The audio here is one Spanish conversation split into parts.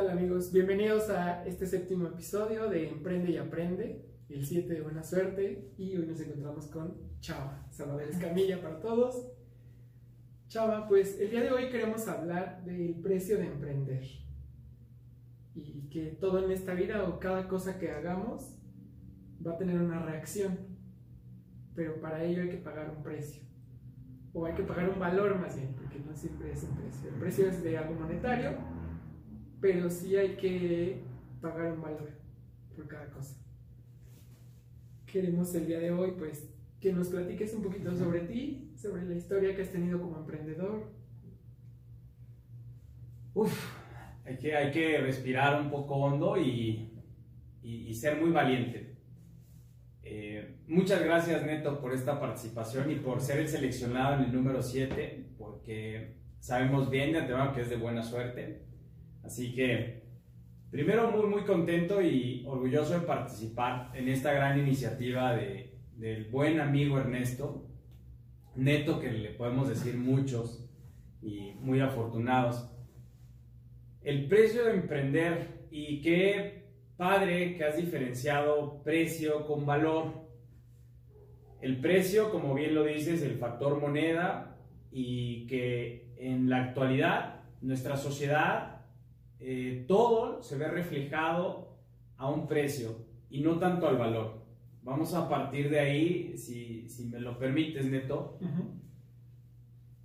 Hola amigos, bienvenidos a este séptimo episodio de Emprende y Aprende, el 7 de Buena Suerte, y hoy nos encontramos con Chava, Salvador Escamilla para todos. Chava, pues el día de hoy queremos hablar del precio de emprender y que todo en esta vida o cada cosa que hagamos va a tener una reacción, pero para ello hay que pagar un precio o hay que pagar un valor más bien, porque no siempre es un precio. El precio es de algo monetario pero sí hay que pagar un valor por cada cosa. Queremos el día de hoy, pues, que nos platiques un poquito sobre ti, sobre la historia que has tenido como emprendedor. Uf, hay que, hay que respirar un poco hondo y, y, ser muy valiente. Eh, muchas gracias, Neto, por esta participación y por ser el seleccionado en el número 7, porque sabemos bien de antemano que es de buena suerte. Así que, primero muy, muy contento y orgulloso de participar en esta gran iniciativa de, del buen amigo Ernesto, neto que le podemos decir muchos y muy afortunados. El precio de emprender y qué padre que has diferenciado precio con valor. El precio, como bien lo dices, el factor moneda y que en la actualidad nuestra sociedad eh, todo se ve reflejado a un precio y no tanto al valor. Vamos a partir de ahí, si, me lo permites, Neto,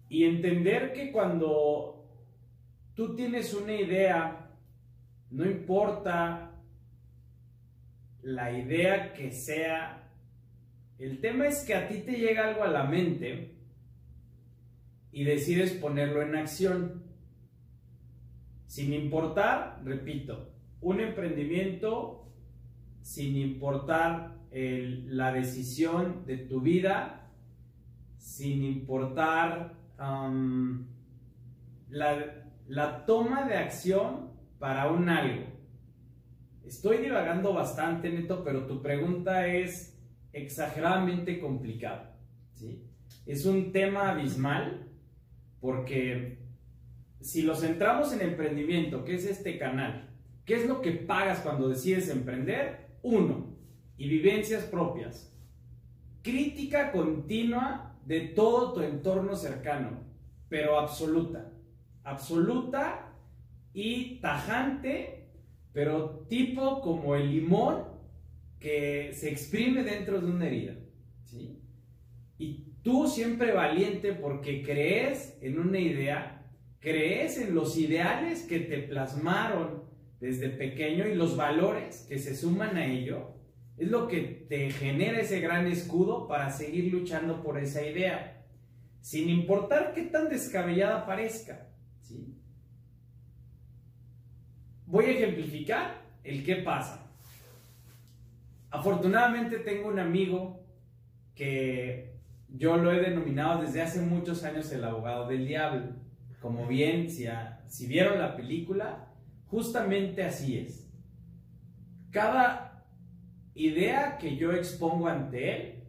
y entender que cuando tú tienes una idea, no importa la idea que sea, el tema es que a ti te llega algo a la mente y decides ponerlo en acción. Sin importar, repito, un emprendimiento sin importar la decisión de tu vida, sin importar la, la toma de acción para un algo. Estoy divagando bastante, Neto, pero tu pregunta es exageradamente complicada. ¿sí? Es un tema abismal porque si lo centramos en emprendimiento, que es este canal, ¿qué es lo que pagas cuando decides emprender? Uno, y vivencias propias. Crítica continua de todo tu entorno cercano, pero absoluta. Absoluta y tajante, pero tipo como el limón que se exprime dentro de una herida. ¿sí? Y tú siempre valiente porque crees en una idea crees en los ideales que te plasmaron desde pequeño y los valores que se suman a ello, es lo que te genera ese gran escudo para seguir luchando por esa idea, sin importar qué tan descabellada parezca. ¿sí? Voy a ejemplificar el qué pasa. Afortunadamente tengo un amigo que yo lo he denominado desde hace muchos años el abogado del diablo como bien, si, si vieron la película, justamente así es. Cada idea que yo expongo ante él,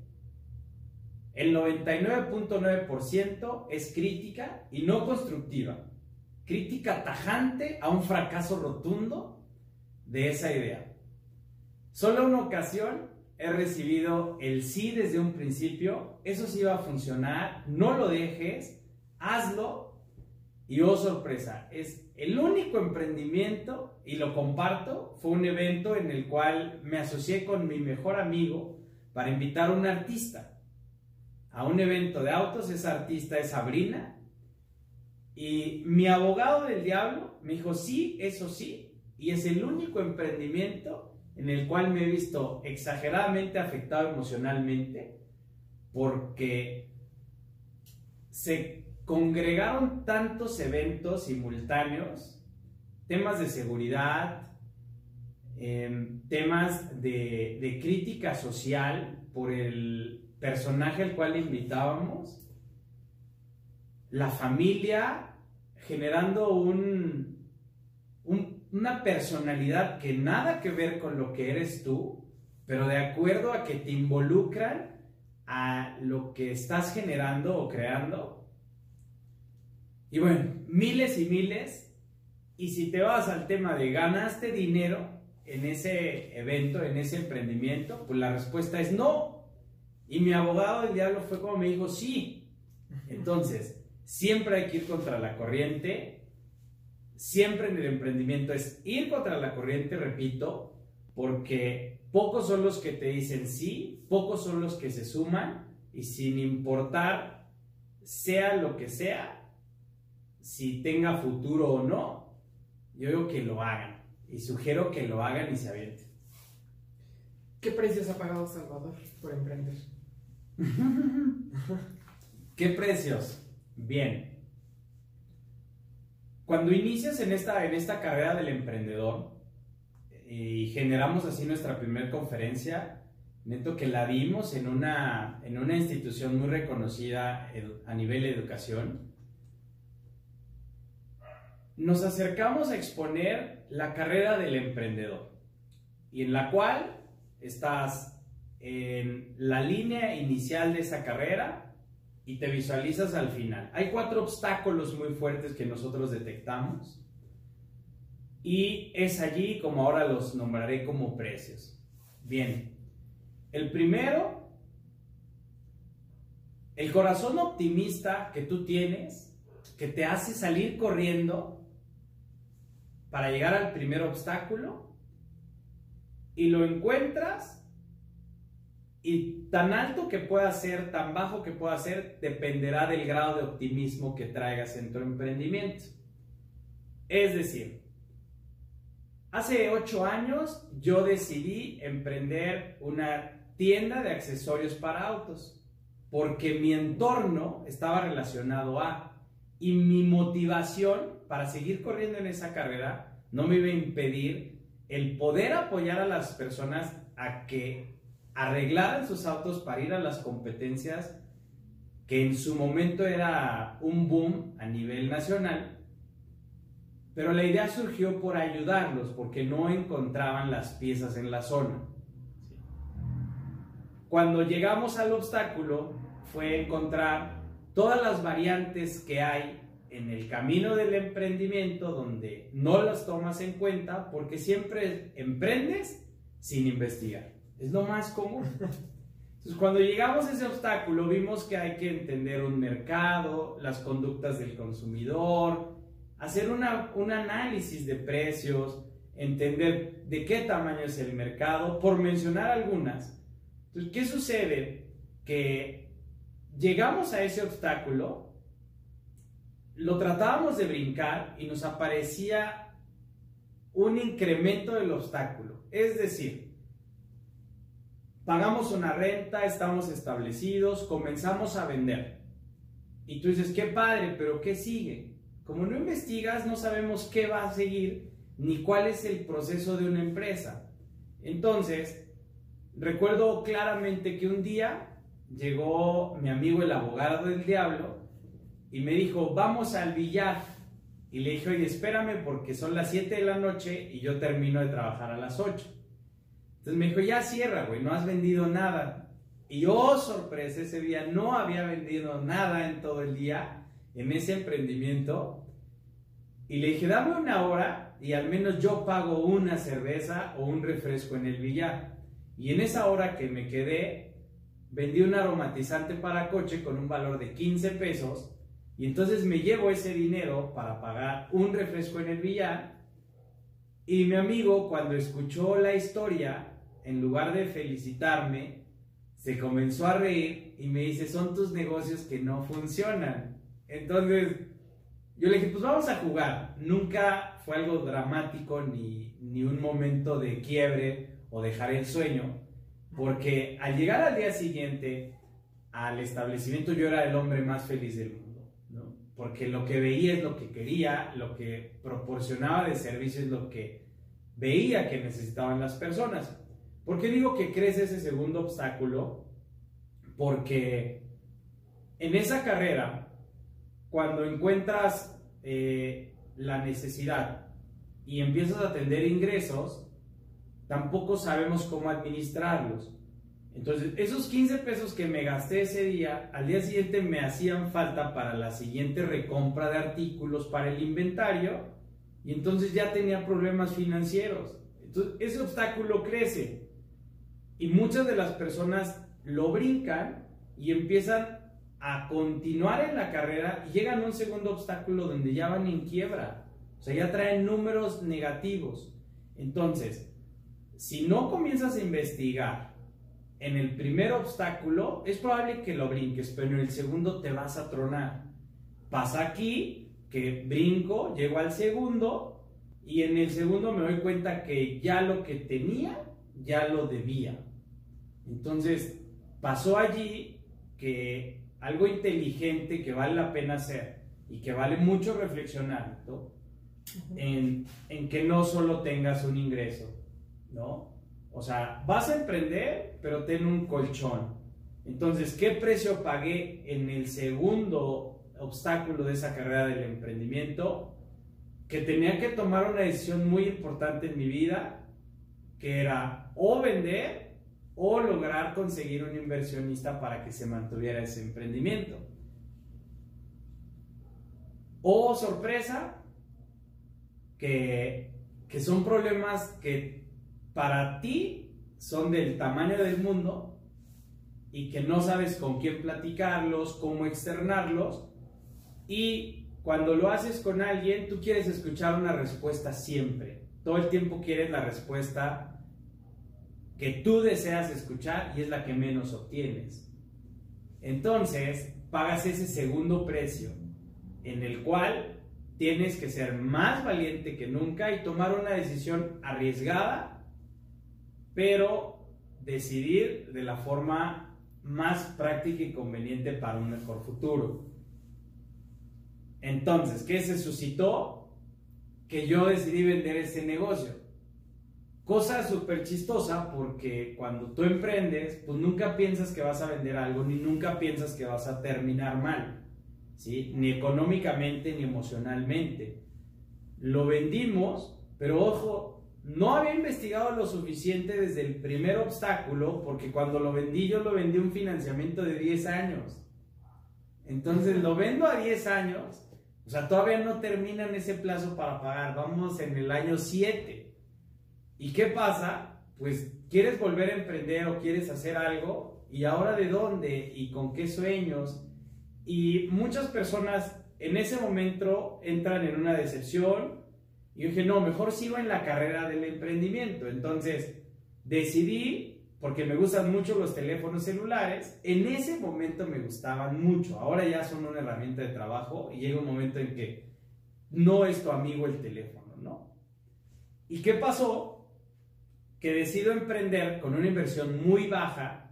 el 99.9% es crítica y no constructiva. Crítica tajante a un fracaso rotundo de esa idea. Solo una ocasión he recibido el sí desde un principio, eso sí va a funcionar, no lo dejes, hazlo y oh sorpresa, es el único emprendimiento, y lo comparto, fue un evento en el cual me asocié con mi mejor amigo para invitar a un artista a un evento de autos. Esa artista es Sabrina. Y mi abogado del diablo me dijo, sí, eso sí. Y es el único emprendimiento en el cual me he visto exageradamente afectado emocionalmente porque se congregaron tantos eventos simultáneos, temas de seguridad, em, temas de, crítica social por el personaje al cual invitábamos, la familia generando un, una personalidad que nada que ver con lo que eres tú, pero de acuerdo a que te involucran a lo que estás generando o creando, y bueno, miles y miles Y si te vas al tema de ganaste dinero en ese evento, en ese emprendimiento, pues la respuesta es no. Y mi abogado del diablo fue como me dijo, sí. Entonces, siempre hay que ir contra la corriente. Siempre en el emprendimiento es ir contra la corriente, repito, porque pocos son los que te dicen sí, pocos son los que se suman y sin importar sea lo que sea, si tenga futuro o no, yo digo que lo hagan y sugiero que lo hagan y se avienten. ¿Qué precios ha pagado Salvador por emprender? ¿Qué precios? Bien. Cuando inicias en esta, en esta carrera del emprendedor y generamos así nuestra primera conferencia, neto que la dimos en una, en una institución muy reconocida a nivel de educación, nos acercamos a exponer la carrera del emprendedor y en la cual estás en la línea inicial de esa carrera y te visualizas al final. Hay cuatro obstáculos muy fuertes que nosotros detectamos y es allí como ahora los nombraré como precios. Bien, el primero, el corazón optimista que tú tienes, que te hace salir corriendo para llegar al primer obstáculo y lo encuentras y tan alto que pueda ser, tan bajo que pueda ser, dependerá del grado de optimismo que traigas en tu emprendimiento. Es decir, hace ocho años yo decidí emprender una tienda de accesorios para autos porque mi entorno estaba relacionado a y mi motivación para seguir corriendo en esa carrera no me iba a impedir el poder apoyar a las personas a que arreglaran sus autos para ir a las competencias que en su momento era un boom a nivel nacional, pero la idea surgió por ayudarlos porque no encontraban las piezas en la zona. Cuando llegamos al obstáculo fue encontrar todas las variantes que hay en el camino del emprendimiento donde no las tomas en cuenta porque siempre emprendes sin investigar. Es lo más común. Entonces, cuando llegamos a ese obstáculo, vimos que hay que entender un mercado, las conductas del consumidor, hacer una, un análisis de precios, entender de qué tamaño es el mercado, por mencionar algunas. Entonces, ¿qué sucede? Que llegamos a ese obstáculo, lo tratábamos de brincar y nos aparecía un incremento del obstáculo. Es decir, pagamos una renta, estamos establecidos, comenzamos a vender. Y tú dices, qué padre, pero ¿qué sigue? Como no investigas, no sabemos qué va a seguir ni cuál es el proceso de una empresa. Entonces, recuerdo claramente que un día llegó mi amigo el abogado del diablo y me dijo, vamos al billar. Y le dije, oye, espérame porque son las 7 de la noche y yo termino de trabajar a las 8. Entonces me dijo, ya cierra, güey, no has vendido nada. Y oh, sorpresa, ese día no había vendido nada en todo el día en ese emprendimiento. Y le dije, dame una hora y al menos yo pago una cerveza o un refresco en el billar. Y en esa hora que me quedé, vendí un aromatizante para coche con un valor de 15 pesos. Y entonces me llevo ese dinero para pagar un refresco en el billar. Y mi amigo, cuando escuchó la historia, en lugar de felicitarme, se comenzó a reír y me dice, son tus negocios que no funcionan. Entonces, yo le dije, pues vamos a jugar. Nunca fue algo dramático ni, ni un momento de quiebre o dejar el sueño, porque al llegar al día siguiente al establecimiento yo era el hombre más feliz del mundo. Porque lo que veía es lo que quería, lo que proporcionaba de servicio es lo que veía que necesitaban las personas. ¿Por qué digo que crece ese segundo obstáculo? Porque en esa carrera, cuando encuentras eh, la necesidad y empiezas a atender ingresos, tampoco sabemos cómo administrarlos. Entonces, esos 15 pesos que me gasté ese día, al día siguiente me hacían falta para la siguiente recompra de artículos para el inventario y entonces ya tenía problemas financieros. Entonces ese obstáculo crece y muchas de las personas lo brincan y empiezan a continuar en la carrera y llegan a un segundo obstáculo donde ya van en quiebra. O sea, ya traen números negativos. Entonces, si no comienzas a investigar en el primer obstáculo, es probable que lo brinques, pero en el segundo te vas a tronar. Pasa aquí que brinco, llego al segundo y en el segundo me doy cuenta que ya lo que tenía, ya lo debía. Entonces, pasó allí que algo inteligente que vale la pena hacer y que vale mucho reflexionar, en, en, que no solo tengas un ingreso, ¿no? O sea, vas a emprender, pero ten un colchón. Entonces, ¿qué precio pagué en el segundo obstáculo de esa carrera del emprendimiento? Que tenía que tomar una decisión muy importante en mi vida, que era o vender o lograr conseguir un inversionista para que se mantuviera ese emprendimiento. O sorpresa, que, que son problemas que para ti son del tamaño del mundo y que no sabes con quién platicarlos, cómo externarlos y cuando lo haces con alguien tú quieres escuchar una respuesta siempre. Todo el tiempo quieres la respuesta que tú deseas escuchar y es la que menos obtienes. Entonces, pagas ese segundo precio en el cual tienes que ser más valiente que nunca y tomar una decisión arriesgada, pero decidir de la forma más práctica y conveniente para un mejor futuro. Entonces, ¿qué se suscitó? Que yo decidí vender ese negocio. Cosa súper chistosa porque cuando tú emprendes, pues nunca piensas que vas a vender algo, ni nunca piensas que vas a terminar mal, ¿sí? Ni económicamente ni emocionalmente. Lo vendimos, pero ojo, no había investigado lo suficiente desde el primer obstáculo, porque cuando lo vendí, yo lo vendí un financiamiento de 10 años. Entonces lo vendo a 10 años, o sea, todavía no terminan ese plazo para pagar, vamos en el año 7. ¿Y qué pasa? Pues quieres volver a emprender o quieres hacer algo y ahora de dónde y con qué sueños. Y muchas personas en ese momento entran en una decepción y yo dije, no, mejor sigo en la carrera del emprendimiento. Entonces decidí, porque me gustan mucho los teléfonos celulares, en ese momento me gustaban mucho. Ahora ya son una herramienta de trabajo y llega un momento en que no es tu amigo el teléfono, ¿no? ¿Y qué pasó? que decido emprender con una inversión muy baja,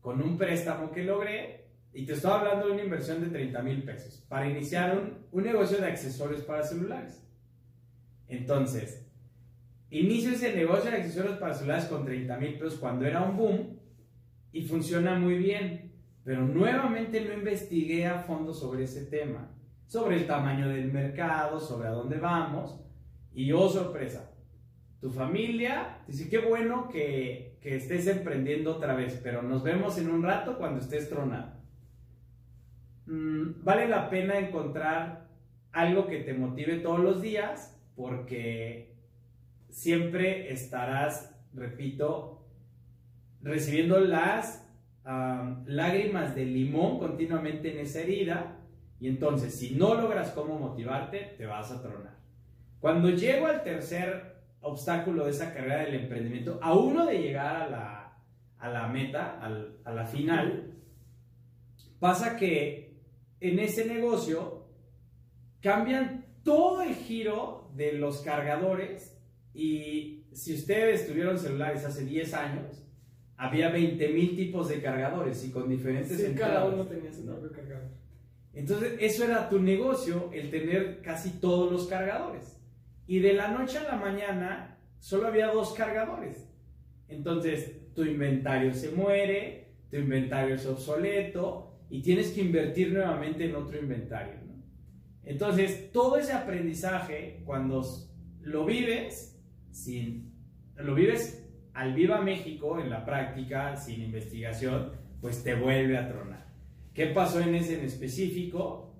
con un préstamo que logré, y te estoy hablando de una inversión de 30 mil pesos, para iniciar un, un negocio de accesorios para celulares. Entonces, inicio ese negocio de accesorios para celulares con 30 mil pesos cuando era un boom y funciona muy bien, pero nuevamente no investigué a fondo sobre ese tema, sobre el tamaño del mercado, sobre a dónde vamos, y oh sorpresa, tu familia, dice, qué bueno que, que, estés emprendiendo otra vez, pero nos vemos en un rato cuando estés tronado. Mm, vale la pena encontrar algo que te motive todos los días porque siempre estarás, repito, recibiendo las lágrimas de limón continuamente en esa herida y entonces si no logras cómo motivarte, te vas a tronar. Cuando llego al tercer obstáculo de esa carrera del emprendimiento, a uno de llegar a la, a la meta, a la final, pasa que en ese negocio cambian todo el giro de los cargadores y si ustedes tuvieron celulares hace 10 años, había 20 mil tipos de cargadores y con diferentes sí, cada uno tenía su propio cargador. Entonces, eso era tu negocio, el tener casi todos los cargadores. Y de la noche a la mañana solo había dos cargadores. Entonces tu inventario se muere, tu inventario es obsoleto y tienes que invertir nuevamente en otro inventario. Entonces todo ese aprendizaje, cuando lo vives, sin, lo vives al viva México en la práctica, sin investigación, pues te vuelve a tronar. ¿Qué pasó en ese en específico?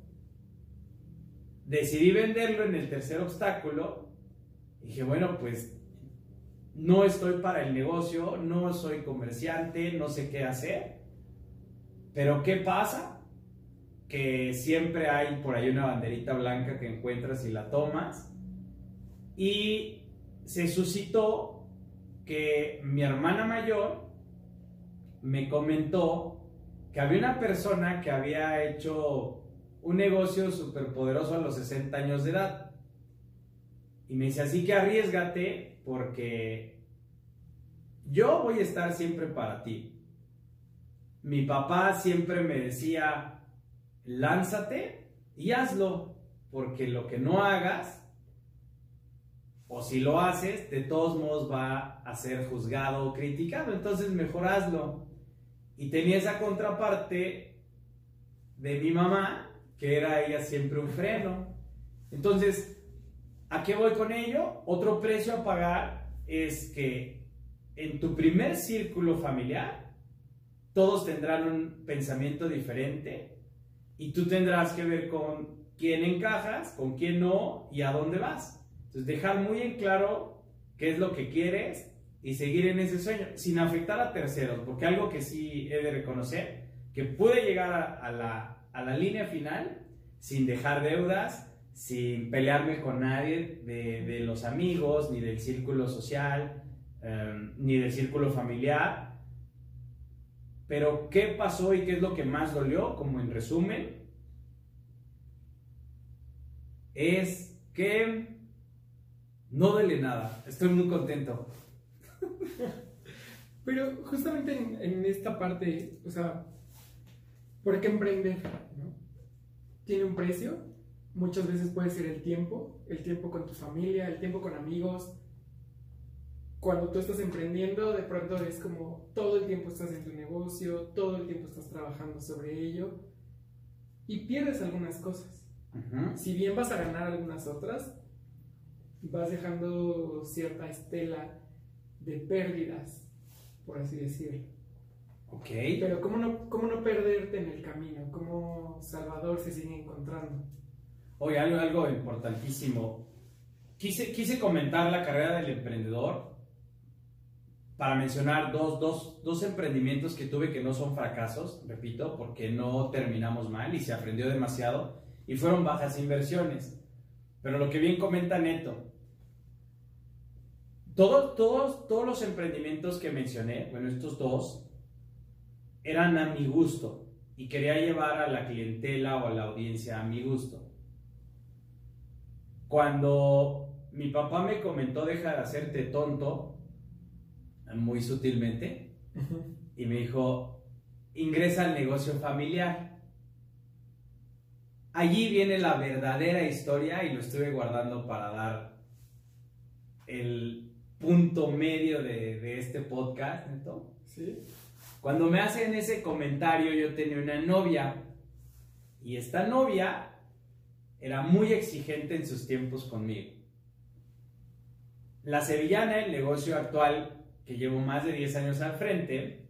Decidí venderlo en el tercer obstáculo dije, bueno, pues no estoy para el negocio, no soy comerciante, no sé qué hacer. Pero ¿qué pasa? Que siempre hay por ahí una banderita blanca que encuentras y la tomas. Y se suscitó que mi hermana mayor me comentó que había una persona que había hecho un negocio súper poderoso a los 60 años de edad. Y me dice, así que arriesgate porque yo voy a estar siempre para ti. Mi papá siempre me decía, lánzate y hazlo, porque lo que no hagas, o si lo haces, de todos modos va a ser juzgado o criticado, entonces mejor hazlo. Y tenía esa contraparte de mi mamá, que era ella siempre un freno. Entonces, ¿a qué voy con ello? Otro precio a pagar es que en tu primer círculo familiar, todos tendrán un pensamiento diferente y tú tendrás que ver con quién encajas, con quién no y a dónde vas. Entonces, dejar muy en claro qué es lo que quieres y seguir en ese sueño sin afectar a terceros, porque algo que sí he de reconocer, que pude llegar a, la, a la, línea final sin dejar deudas, sin pelearme con nadie de, de los amigos, ni del círculo social, em, ni del círculo familiar. Pero, ¿qué pasó y qué es lo que más dolió? Como en resumen, es que no duele nada. Estoy muy contento. Pero justamente en, esta parte, o sea, ¿por qué emprender? Tiene un precio, muchas veces puede ser el tiempo, el tiempo con tu familia, el tiempo con amigos. Cuando tú estás emprendiendo, de pronto es como todo el tiempo estás en tu negocio, todo el tiempo estás trabajando sobre ello y pierdes algunas cosas. Si bien vas a ganar algunas otras, vas dejando cierta estela de pérdidas, por así decirlo. Ok. Pero ¿cómo no, cómo no perderte en el camino? ¿Cómo Salvador se sigue encontrando? Oye, algo, algo importantísimo. Quise, quise comentar la carrera del emprendedor para mencionar dos, dos, dos emprendimientos que tuve que no son fracasos, repito, porque no terminamos mal y se aprendió demasiado y fueron bajas inversiones. Pero lo que bien comenta Neto, todos, todos, todos los emprendimientos que mencioné, bueno, estos dos, eran a mi gusto y quería llevar a la clientela o a la audiencia a mi gusto. Cuando mi papá me comentó deja de hacerte tonto, muy sutilmente, y me dijo, ingresa al negocio familiar. Allí viene la verdadera historia y lo estuve guardando para dar el, punto medio de, este podcast, ¿no? Sí. Cuando me hacen ese comentario, yo tenía una novia y esta novia era muy exigente en sus tiempos conmigo. La Sevillana, el negocio actual que llevo más de 10 años al frente,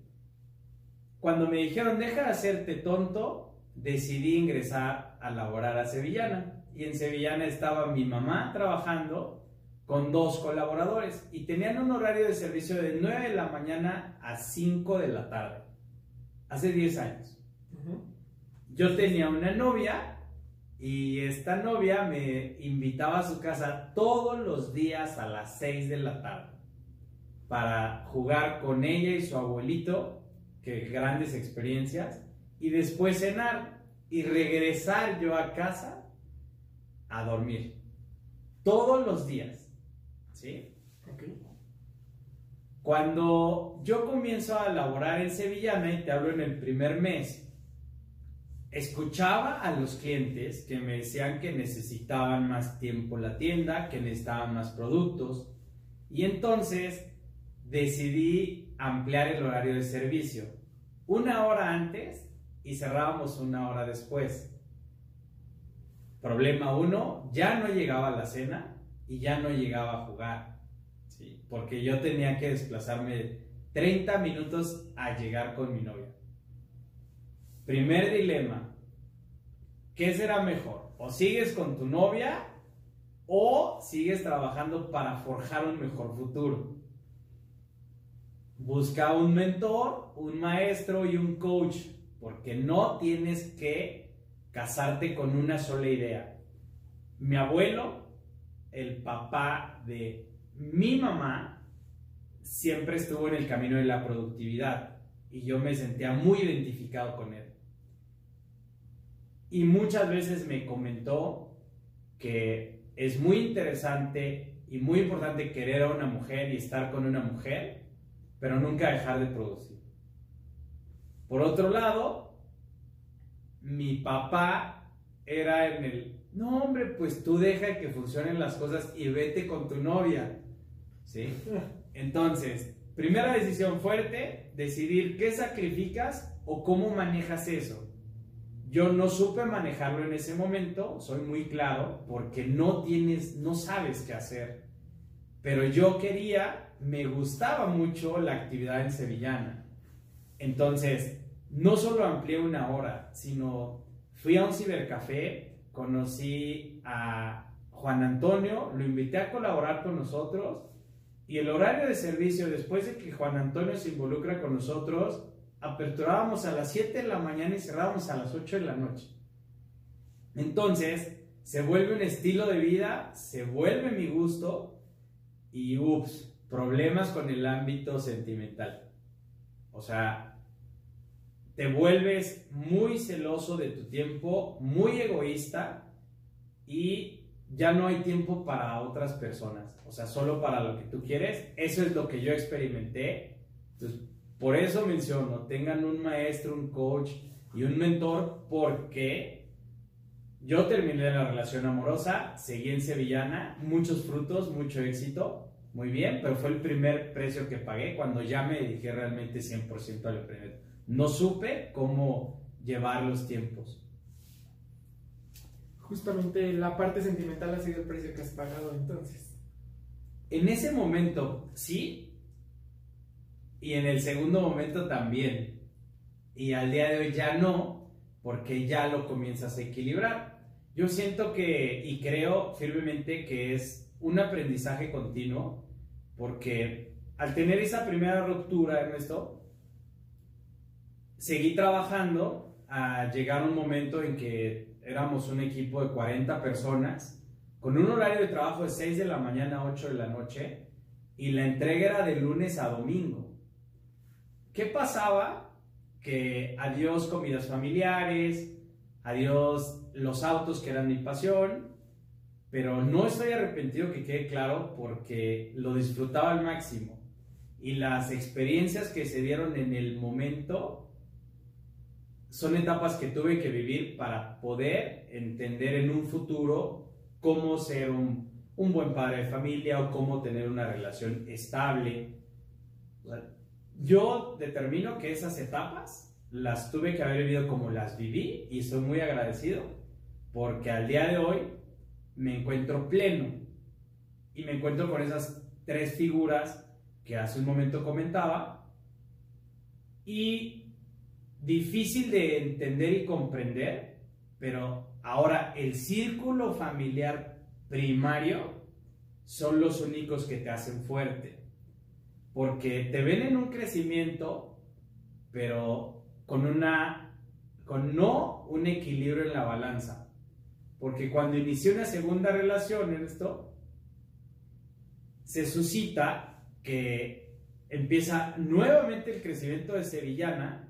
cuando me dijeron deja de hacerte tonto, decidí ingresar a laborar a Sevillana. Y en Sevillana estaba mi mamá trabajando con dos colaboradores y tenían un horario de servicio de 9 de la mañana a 5 de la tarde, hace 10 años. Yo tenía una novia y esta novia me invitaba a su casa todos los días a las 6 de la tarde para jugar con ella y su abuelito, que grandes experiencias, y después cenar y regresar yo a casa a dormir. Todos los días. ¿Sí? Cuando yo comienzo a laborar en Sevillana, y te hablo en el primer mes, escuchaba a los clientes que me decían que necesitaban más tiempo en la tienda, que necesitaban más productos, y entonces decidí ampliar el horario de servicio. Una hora antes y cerrábamos una hora después. Problema uno, ya no llegaba la cena y ya no llegaba a jugar, ¿sí? porque yo tenía que desplazarme 30 minutos a llegar con mi novia. Primer dilema, ¿qué será mejor? ¿O sigues con tu novia o sigues trabajando para forjar un mejor futuro. Busca un mentor, un maestro y un coach, porque no tienes que casarte con una sola idea. Mi abuelo, el papá de mi mamá, siempre estuvo en el camino de la productividad y yo me sentía muy identificado con él. Y muchas veces me comentó que es muy interesante y muy importante querer a una mujer y estar con una mujer, pero nunca dejar de producir. Por otro lado, mi papá era en el, no hombre, pues tú deja que funcionen las cosas y vete con tu novia. ¿Sí? Entonces, primera decisión fuerte, decidir qué sacrificas o cómo manejas eso. Yo no supe manejarlo en ese momento, soy muy claro, porque no tienes, no sabes qué hacer. Pero yo quería, me gustaba mucho la actividad en Sevillana. Entonces, no solo amplié una hora, sino fui a un cibercafé, conocí a Juan Antonio, lo invité a colaborar con nosotros y el horario de servicio, después de que Juan Antonio se involucra con nosotros, aperturábamos a las 7 de la mañana y cerrábamos a las 8 de la noche. Entonces, se vuelve un estilo de vida, se vuelve mi gusto y ups, problemas con el ámbito sentimental. O sea, te vuelves muy celoso de tu tiempo, muy egoísta y ya no hay tiempo para otras personas. O sea, solo para lo que tú quieres. Eso es lo que yo experimenté. Entonces, por eso menciono, tengan un maestro, un coach y un mentor porque yo terminé la relación amorosa, seguí en Sevillana, muchos frutos, mucho éxito, muy bien, pero fue el primer precio que pagué cuando ya me dediqué realmente 100% al emprendimiento. No supe cómo llevar los tiempos. Justamente la parte sentimental ha sido el precio que has pagado entonces. En ese momento, sí, y en el segundo momento también. Y al día de hoy ya no, porque ya lo comienzas a equilibrar. Yo siento que y creo firmemente que es un aprendizaje continuo, porque al tener esa primera ruptura, Ernesto, seguí trabajando a llegar un momento en que éramos un equipo de 40 personas, con un horario de trabajo de 6 de la mañana a 8 de la noche, y la entrega era de lunes a domingo. ¿Qué pasaba? Que adiós comidas familiares, adiós los autos que eran mi pasión, pero no estoy arrepentido que quede claro porque lo disfrutaba al máximo. Y las experiencias que se dieron en el momento son etapas que tuve que vivir para poder entender en un futuro cómo ser un, un buen padre de familia o cómo tener una relación estable yo determino que esas etapas las tuve que haber vivido como las viví y soy muy agradecido porque al día de hoy me encuentro pleno. Y me encuentro con esas tres figuras que hace un momento comentaba. Y difícil de entender y comprender, pero ahora el círculo familiar primario son los únicos que te hacen fuerte. Porque te ven en un crecimiento, pero con una, con no un equilibrio en la balanza. Porque cuando inició una segunda relación en esto, se suscita que empieza nuevamente el crecimiento de Sevillana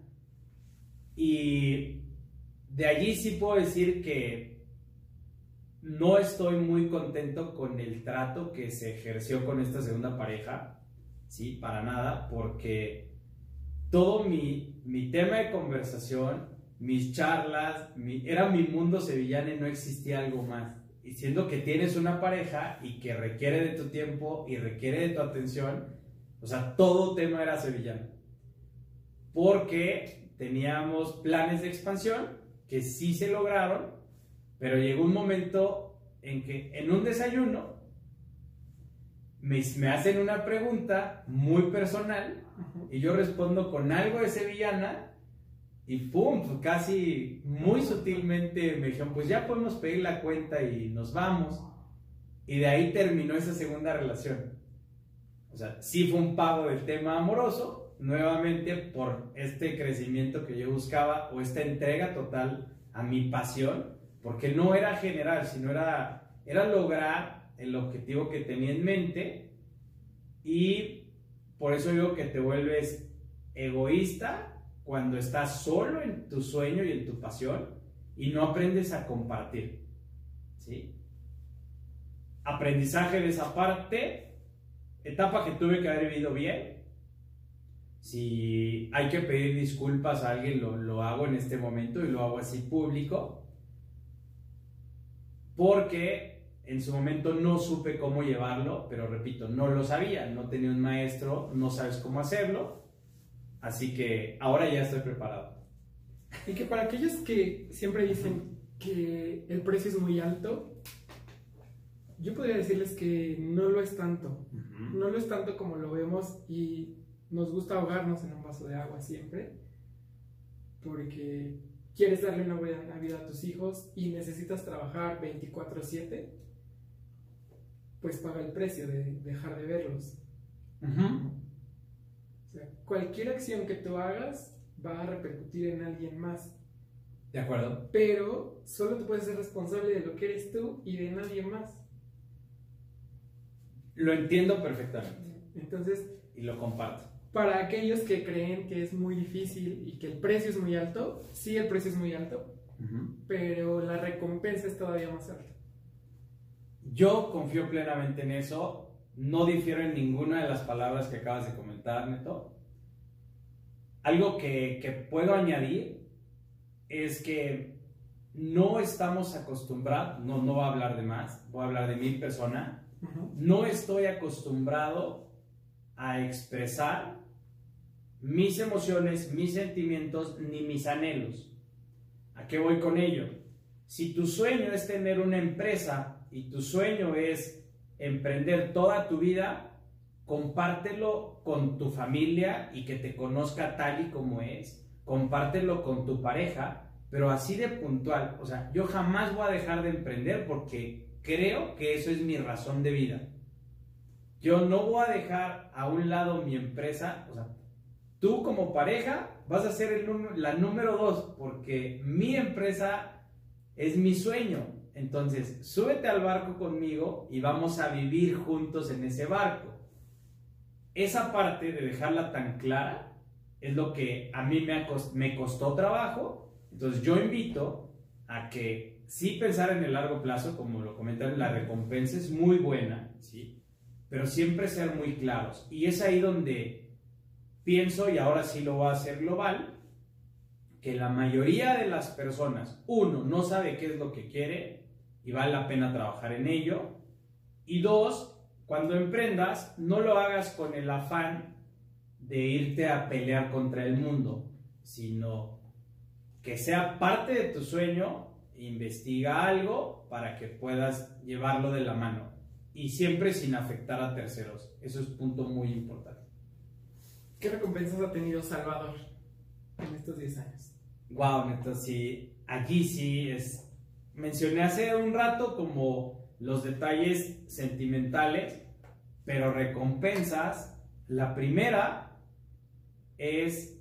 y de allí sí puedo decir que no estoy muy contento con el trato que se ejerció con esta segunda pareja ¿sí? Para nada, porque todo mi, mi tema de conversación, mis charlas, era mi mundo sevillano y no existía algo más. Y siendo que tienes una pareja y que requiere de tu tiempo y requiere de tu atención, o sea, todo tema era sevillano. Porque teníamos planes de expansión que sí se lograron, pero llegó un momento en que en un desayuno me, hacen una pregunta muy personal y yo respondo con algo de sevillana y pum, pues casi muy sutilmente me dijeron, pues ya podemos pedir la cuenta y nos vamos. Y de ahí terminó esa segunda relación. O sea, sí fue un pago del tema amoroso, nuevamente por este crecimiento que yo buscaba o esta entrega total a mi pasión, porque no era general, sino era, era lograr el objetivo que tenía en mente y por eso digo que te vuelves egoísta cuando estás solo en tu sueño y en tu pasión y no aprendes a compartir. ¿sí? Aprendizaje de esa parte, etapa que tuve que haber vivido bien. Si hay que pedir disculpas a alguien, lo, lo hago en este momento y lo hago así público. Porque en su momento no supe cómo llevarlo, pero repito, no lo sabía, no tenía un maestro, no sabes cómo hacerlo. Así que ahora ya estoy preparado. Y que para aquellos que siempre dicen que el precio es muy alto, yo podría decirles que no lo es tanto. No lo es tanto como lo vemos y nos gusta ahogarnos en un vaso de agua siempre, porque quieres darle una buena vida a tus hijos y necesitas trabajar 24/7, pues paga el precio de dejar de verlos. O sea, cualquier acción que tú hagas va a repercutir en alguien más. De acuerdo. Pero solo tú puedes ser responsable de lo que eres tú y de nadie más. Lo entiendo perfectamente. Entonces, y lo comparto. Para aquellos que creen que es muy difícil y que el precio es muy alto, sí, el precio es muy alto, pero la recompensa es todavía más alta. Yo confío plenamente en eso. No difiero en ninguna de las palabras que acabas de comentar, Neto. Algo que, que puedo añadir es que no estamos acostumbrados, no, no voy a hablar de más, voy a hablar de mi persona, no estoy acostumbrado a expresar mis emociones, mis sentimientos, ni mis anhelos. ¿A qué voy con ello? Si tu sueño es tener una empresa y tu sueño es emprender toda tu vida, compártelo con tu familia y que te conozca tal y como es. Compártelo con tu pareja, pero así de puntual. O sea, yo jamás voy a dejar de emprender porque creo que eso es mi razón de vida. Yo no voy a dejar a un lado mi empresa. O sea, tú como pareja vas a ser el, la número dos porque mi empresa es mi sueño. Entonces, súbete al barco conmigo y vamos a vivir juntos en ese barco esa parte de dejarla tan clara es lo que a mí me, me costó trabajo. Entonces yo invito a que sí pensar en el largo plazo, como lo comentan, la recompensa es muy buena, ¿sí? Pero siempre ser muy claros. Y es ahí donde pienso, y ahora sí lo voy a hacer global, que la mayoría de las personas, uno, no sabe qué es lo que quiere y vale la pena trabajar en ello. Y dos, cuando emprendas, no lo hagas con el afán de irte a pelear contra el mundo, sino que sea parte de tu sueño, investiga algo para que puedas llevarlo de la mano y siempre sin afectar a terceros. Eso es un punto muy importante. ¿Qué recompensas ha tenido Salvador en estos 10 años? Wow, neto, sí, aquí sí es. Mencioné hace un rato como los detalles sentimentales, pero recompensas. La primera es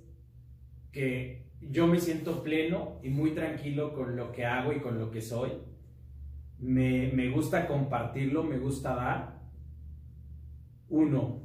que yo me siento pleno y muy tranquilo con lo que hago y con lo que soy. Me, me gusta compartirlo, me gusta dar. Uno,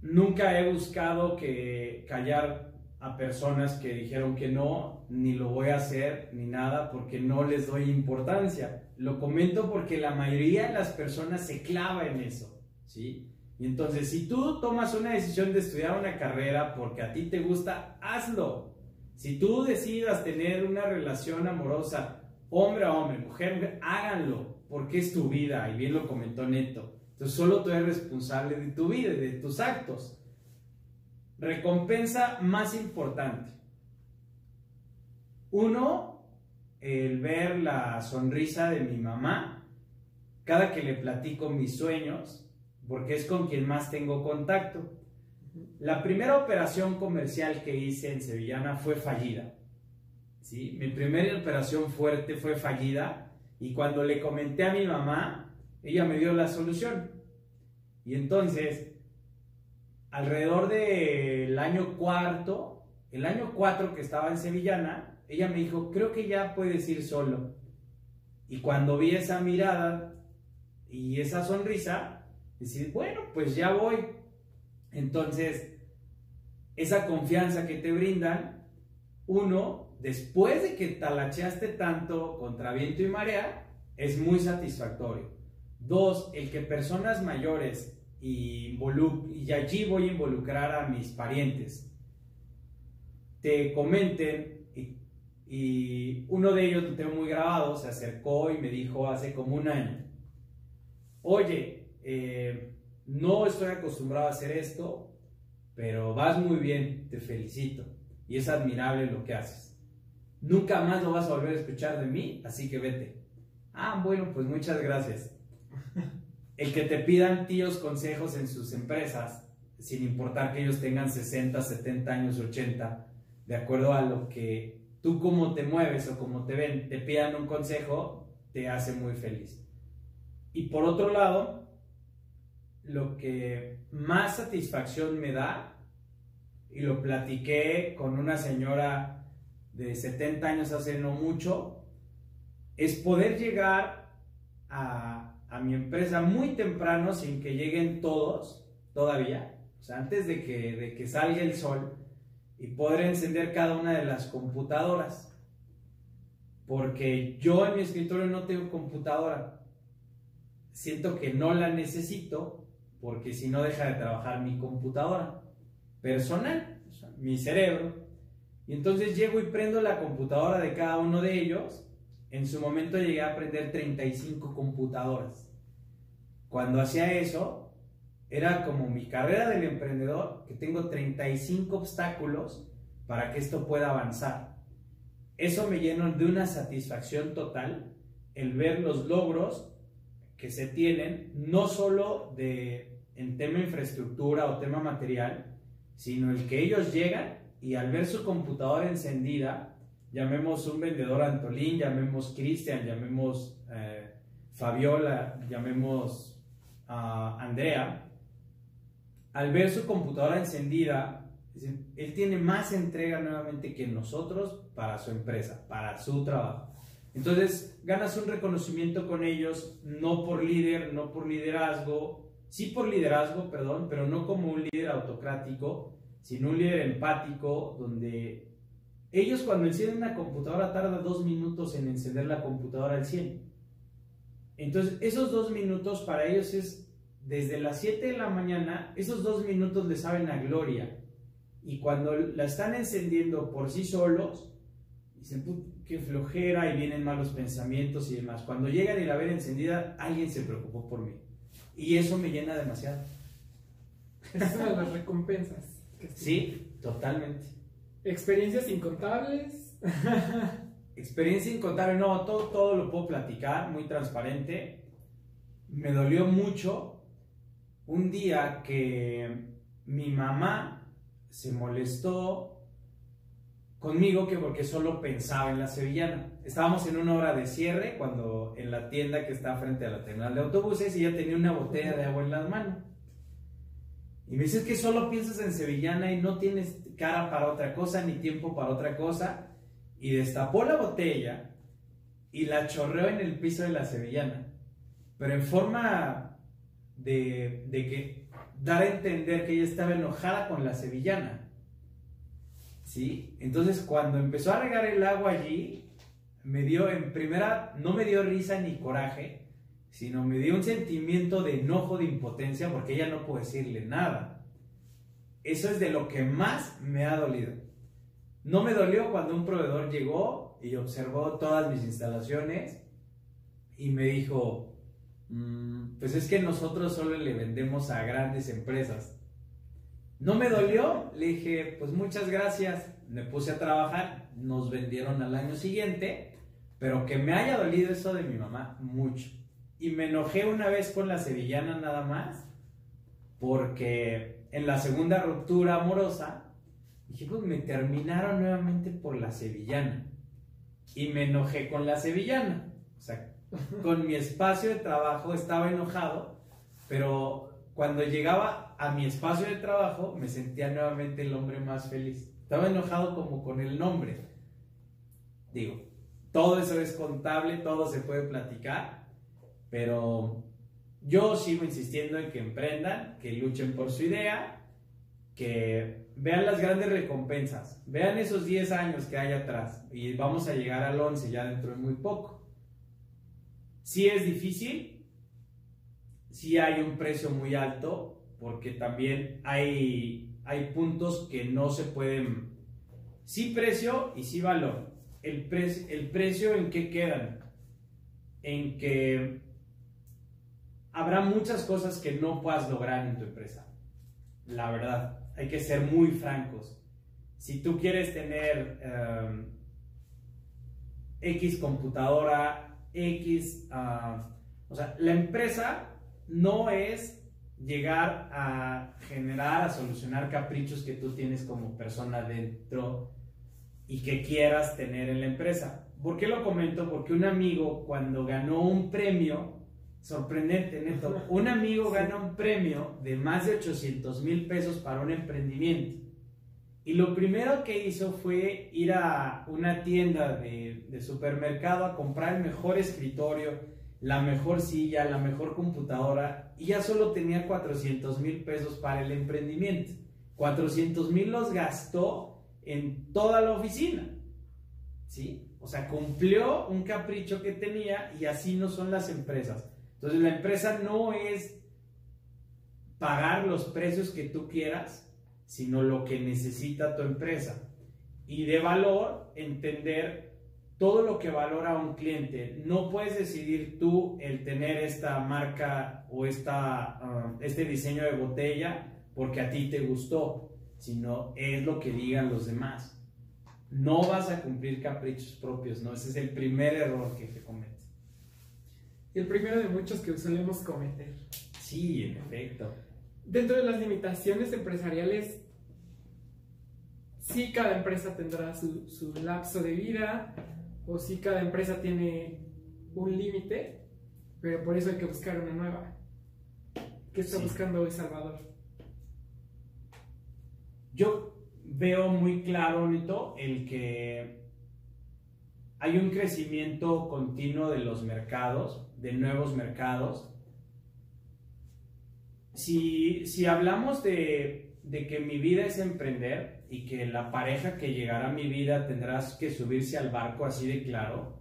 nunca he buscado que callar a personas que dijeron que no, ni lo voy a hacer, ni nada, porque no les doy importancia. Lo comento porque la mayoría de las personas se clava en eso, ¿sí? Y entonces, si tú tomas una decisión de estudiar una carrera porque a ti te gusta, hazlo. Si tú decidas tener una relación amorosa, hombre a hombre, mujer a mujer, háganlo, porque es tu vida, y bien lo comentó Neto. Entonces, solo tú eres responsable de tu vida, de tus actos. Recompensa más importante. Uno, el ver la sonrisa de mi mamá cada que le platico mis sueños, porque es con quien más tengo contacto. La primera operación comercial que hice en Sevillana fue fallida. ¿sí? Mi primera operación fuerte fue fallida y cuando le comenté a mi mamá, ella me dio la solución. Y entonces, alrededor del año cuarto, el año cuatro que estaba en Sevillana, ella me dijo, creo que ya puedes ir solo. Y cuando vi esa mirada y esa sonrisa, decir, bueno, pues ya voy. Entonces, esa confianza que te brindan, uno, después de que talacheaste tanto contra viento y marea, es muy satisfactorio. Dos, el que personas mayores y, y allí voy a involucrar a mis parientes, te comenten y, uno de ellos lo tengo muy grabado, se acercó y me dijo hace como un año, oye, eh, no estoy acostumbrado a hacer esto, pero vas muy bien, te felicito y es admirable lo que haces. Nunca más lo vas a volver a escuchar de mí, así que vete. Ah, bueno, pues muchas gracias. El que te pidan tíos consejos en sus empresas, sin importar que ellos tengan 60, 70 años, 80, de acuerdo a lo que tú como te mueves o como te ven, te pidan un consejo, te hace muy feliz. Y por otro lado, lo que más satisfacción me da, y lo platiqué con una señora de 70 años hace no mucho, es poder llegar a, a mi empresa muy temprano sin que lleguen todos todavía, o sea, antes de que, de que salga el sol, y poder encender cada una de las computadoras. Porque yo en mi escritorio no tengo computadora. Siento que no la necesito porque si no deja de trabajar mi computadora personal, mi cerebro. Y entonces llego y prendo la computadora de cada uno de ellos. En su momento llegué a aprender 35 computadoras. Cuando hacía eso, era como mi carrera del emprendedor, que tengo 35 obstáculos para que esto pueda avanzar. Eso me llena de una satisfacción total el ver los logros que se tienen, no solo de, en tema infraestructura o tema material, sino el que ellos llegan y al ver su computadora encendida, llamemos un vendedor Antolín, llamemos Cristian, llamemos eh, Fabiola, llamemos a Andrea, al ver su computadora encendida, él tiene más entrega nuevamente que nosotros para su empresa, para su trabajo. Entonces, ganas un reconocimiento con ellos, no por líder, no por liderazgo, sí por liderazgo, perdón, pero no como un líder autocrático, sino un líder empático, donde ellos cuando encienden una computadora tarda dos minutos en encender la computadora al 100. Entonces, esos dos minutos para ellos es desde las 7 de la mañana, esos dos minutos les saben a gloria. Y cuando la están encendiendo por sí solos, dicen, qué flojera y vienen malos pensamientos y demás. Cuando llegan y la ven encendida, alguien se preocupó por mí. Y eso me llena demasiado. Esas son las recompensas. Sí, totalmente. Experiencias incontables. Experiencia incontable, no, todo, todo lo puedo platicar, muy transparente. Me dolió mucho un día que mi mamá se molestó conmigo que porque solo pensaba en la sevillana. Estábamos en una hora de cierre cuando en la tienda que está frente a la terminal de autobuses y ella tenía una botella de agua en las manos. Y me dices que solo piensas en sevillana y no tienes cara para otra cosa ni tiempo para otra cosa. Y destapó la botella y la chorreó en el piso de la sevillana. Pero en forma de, que dar a entender que ella estaba enojada con la sevillana. ¿Sí? Entonces cuando empezó a regar el agua allí, me dio, en primera, no me dio risa ni coraje, sino me dio un sentimiento de enojo, de impotencia, porque ella no puede decirle nada. Eso es de lo que más me ha dolido. No me dolió cuando un proveedor llegó y observó todas mis instalaciones y me dijo, pues es que nosotros solo le vendemos a grandes empresas. No me dolió, le dije, pues muchas gracias, me puse a trabajar, nos vendieron al año siguiente, pero que me haya dolido eso de mi mamá, mucho. Y me enojé una vez con la sevillana nada más, porque en la segunda ruptura amorosa, dije, pues me terminaron nuevamente por la sevillana. Y me enojé con la sevillana. O sea, con mi espacio de trabajo, estaba enojado, pero cuando llegaba a mi espacio de trabajo me sentía nuevamente el hombre más feliz. Estaba enojado como con el nombre. Digo, todo eso es contable, todo se puede platicar, pero yo sigo insistiendo en que emprendan, que luchen por su idea, que vean las grandes recompensas, vean esos 10 años que hay atrás y vamos a llegar al 11 ya dentro de muy poco. Si es difícil, si hay un precio muy alto, porque también hay, hay puntos que no se pueden, sí precio y sí valor. El, el precio en qué quedan, en que habrá muchas cosas que no puedas lograr en tu empresa, la verdad hay que ser muy francos. Si tú quieres tener em, X computadora, X, ah, o sea, la empresa no es llegar a generar, a solucionar caprichos que tú tienes como persona dentro y que quieras tener en la empresa. ¿Por qué lo comento? Porque un amigo cuando ganó un premio Sorprendente, Neto. Un amigo gana un premio de más de 800 mil pesos para un emprendimiento. Y lo primero que hizo fue ir a una tienda de, supermercado a comprar el mejor escritorio, la mejor silla, la mejor computadora y ya solo tenía 400 mil pesos para el emprendimiento. 400 mil los gastó en toda la oficina. ¿Sí? O sea, cumplió un capricho que tenía y así no son las empresas. Entonces la empresa no es pagar los precios que tú quieras, sino lo que necesita tu empresa. Y de valor, entender todo lo que valora un cliente. No puedes decidir tú el tener esta marca o esta, um, este diseño de botella porque a ti te gustó, sino es lo que digan los demás. No vas a cumplir caprichos propios, ¿no? Ese es el primer error que se comete. Y el primero de muchos que solemos cometer. Sí, en efecto. Dentro de las limitaciones empresariales, sí cada empresa tendrá su, su lapso de vida, o sí cada empresa tiene un límite, pero por eso hay que buscar una nueva. ¿Qué está buscando hoy Salvador? Yo veo muy claro, Nito, el que hay un crecimiento continuo de los mercados de nuevos mercados. Si, si hablamos de, que mi vida es emprender y que la pareja que llegará a mi vida tendrás que subirse al barco así de claro,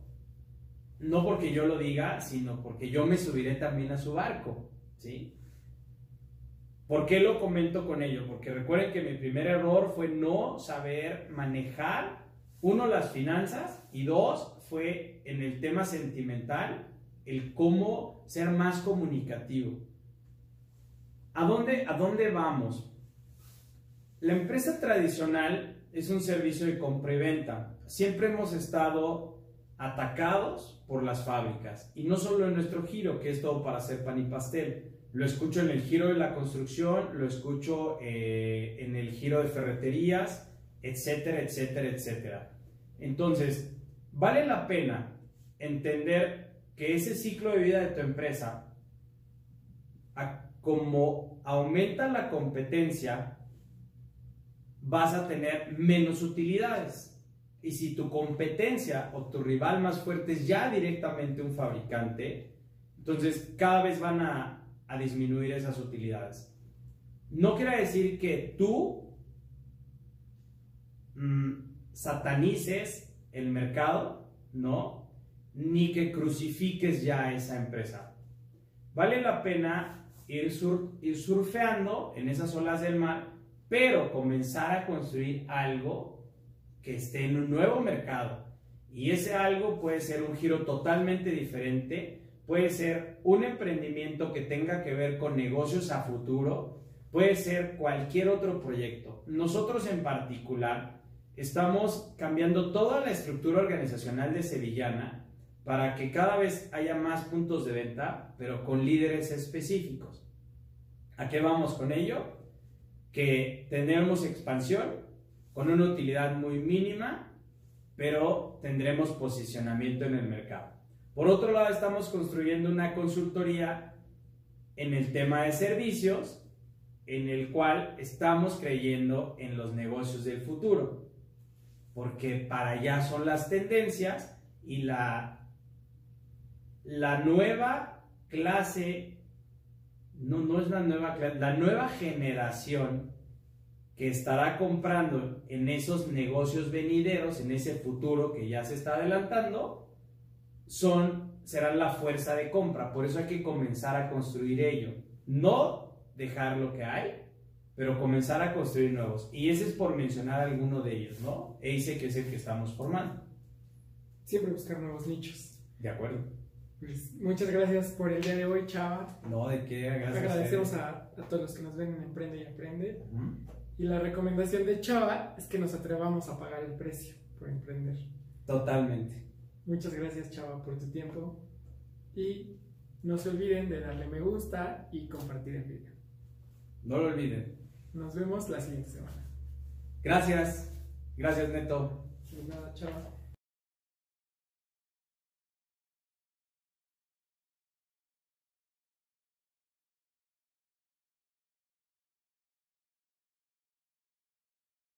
no porque yo lo diga, sino porque yo me subiré también a su barco, ¿sí? ¿Por qué lo comento con ello? Porque recuerden que mi primer error fue no saber manejar, uno, las finanzas y dos, fue en el tema sentimental el cómo ser más comunicativo. ¿A dónde, ¿A dónde vamos? La empresa tradicional es un servicio de compra y venta. Siempre hemos estado atacados por las fábricas y no solo en nuestro giro, que es todo para hacer pan y pastel. Lo escucho en el giro de la construcción, lo escucho eh, en el giro de ferreterías, etcétera, etcétera, etcétera. Entonces, vale la pena entender que ese ciclo de vida de tu empresa, como aumenta la competencia, vas a tener menos utilidades. Y si tu competencia o tu rival más fuerte es ya directamente un fabricante, entonces cada vez van a, a disminuir esas utilidades. No quiere decir que tú mm, satanices el mercado, no, ni que crucifiques ya a esa empresa. Vale la pena ir, ir surfeando en esas olas del mar, pero comenzar a construir algo que esté en un nuevo mercado. Y ese algo puede ser un giro totalmente diferente, puede ser un emprendimiento que tenga que ver con negocios a futuro, puede ser cualquier otro proyecto. Nosotros en particular estamos cambiando toda la estructura organizacional de Sevillana para que cada vez haya más puntos de venta, pero con líderes específicos. ¿A qué vamos con ello? Que tendremos expansión con una utilidad muy mínima, pero tendremos posicionamiento en el mercado. Por otro lado, estamos construyendo una consultoría en el tema de servicios, en el cual estamos creyendo en los negocios del futuro, porque para allá son las tendencias y la, la nueva clase, no, no es la nueva la nueva generación que estará comprando en esos negocios venideros, en ese futuro que ya se está adelantando, son, serán la fuerza de compra. Por eso hay que comenzar a construir ello. No dejar lo que hay, pero comenzar a construir nuevos. Y ese es por mencionar alguno de ellos, ¿no? EICE, que es el que estamos formando. Siempre buscar nuevos nichos. De acuerdo. Pues, muchas gracias por el día de hoy, Chava. No, de qué, gracias. Agradecemos a, a, todos los que nos ven en Emprende y Aprende. Uh -huh. Y la recomendación de Chava es que nos atrevamos a pagar el precio por emprender. Totalmente. Muchas gracias Chava por tu tiempo y no se olviden de darle me gusta y compartir el video. No lo olviden. Nos vemos la siguiente semana. Gracias. Gracias Neto. De nada, Chava.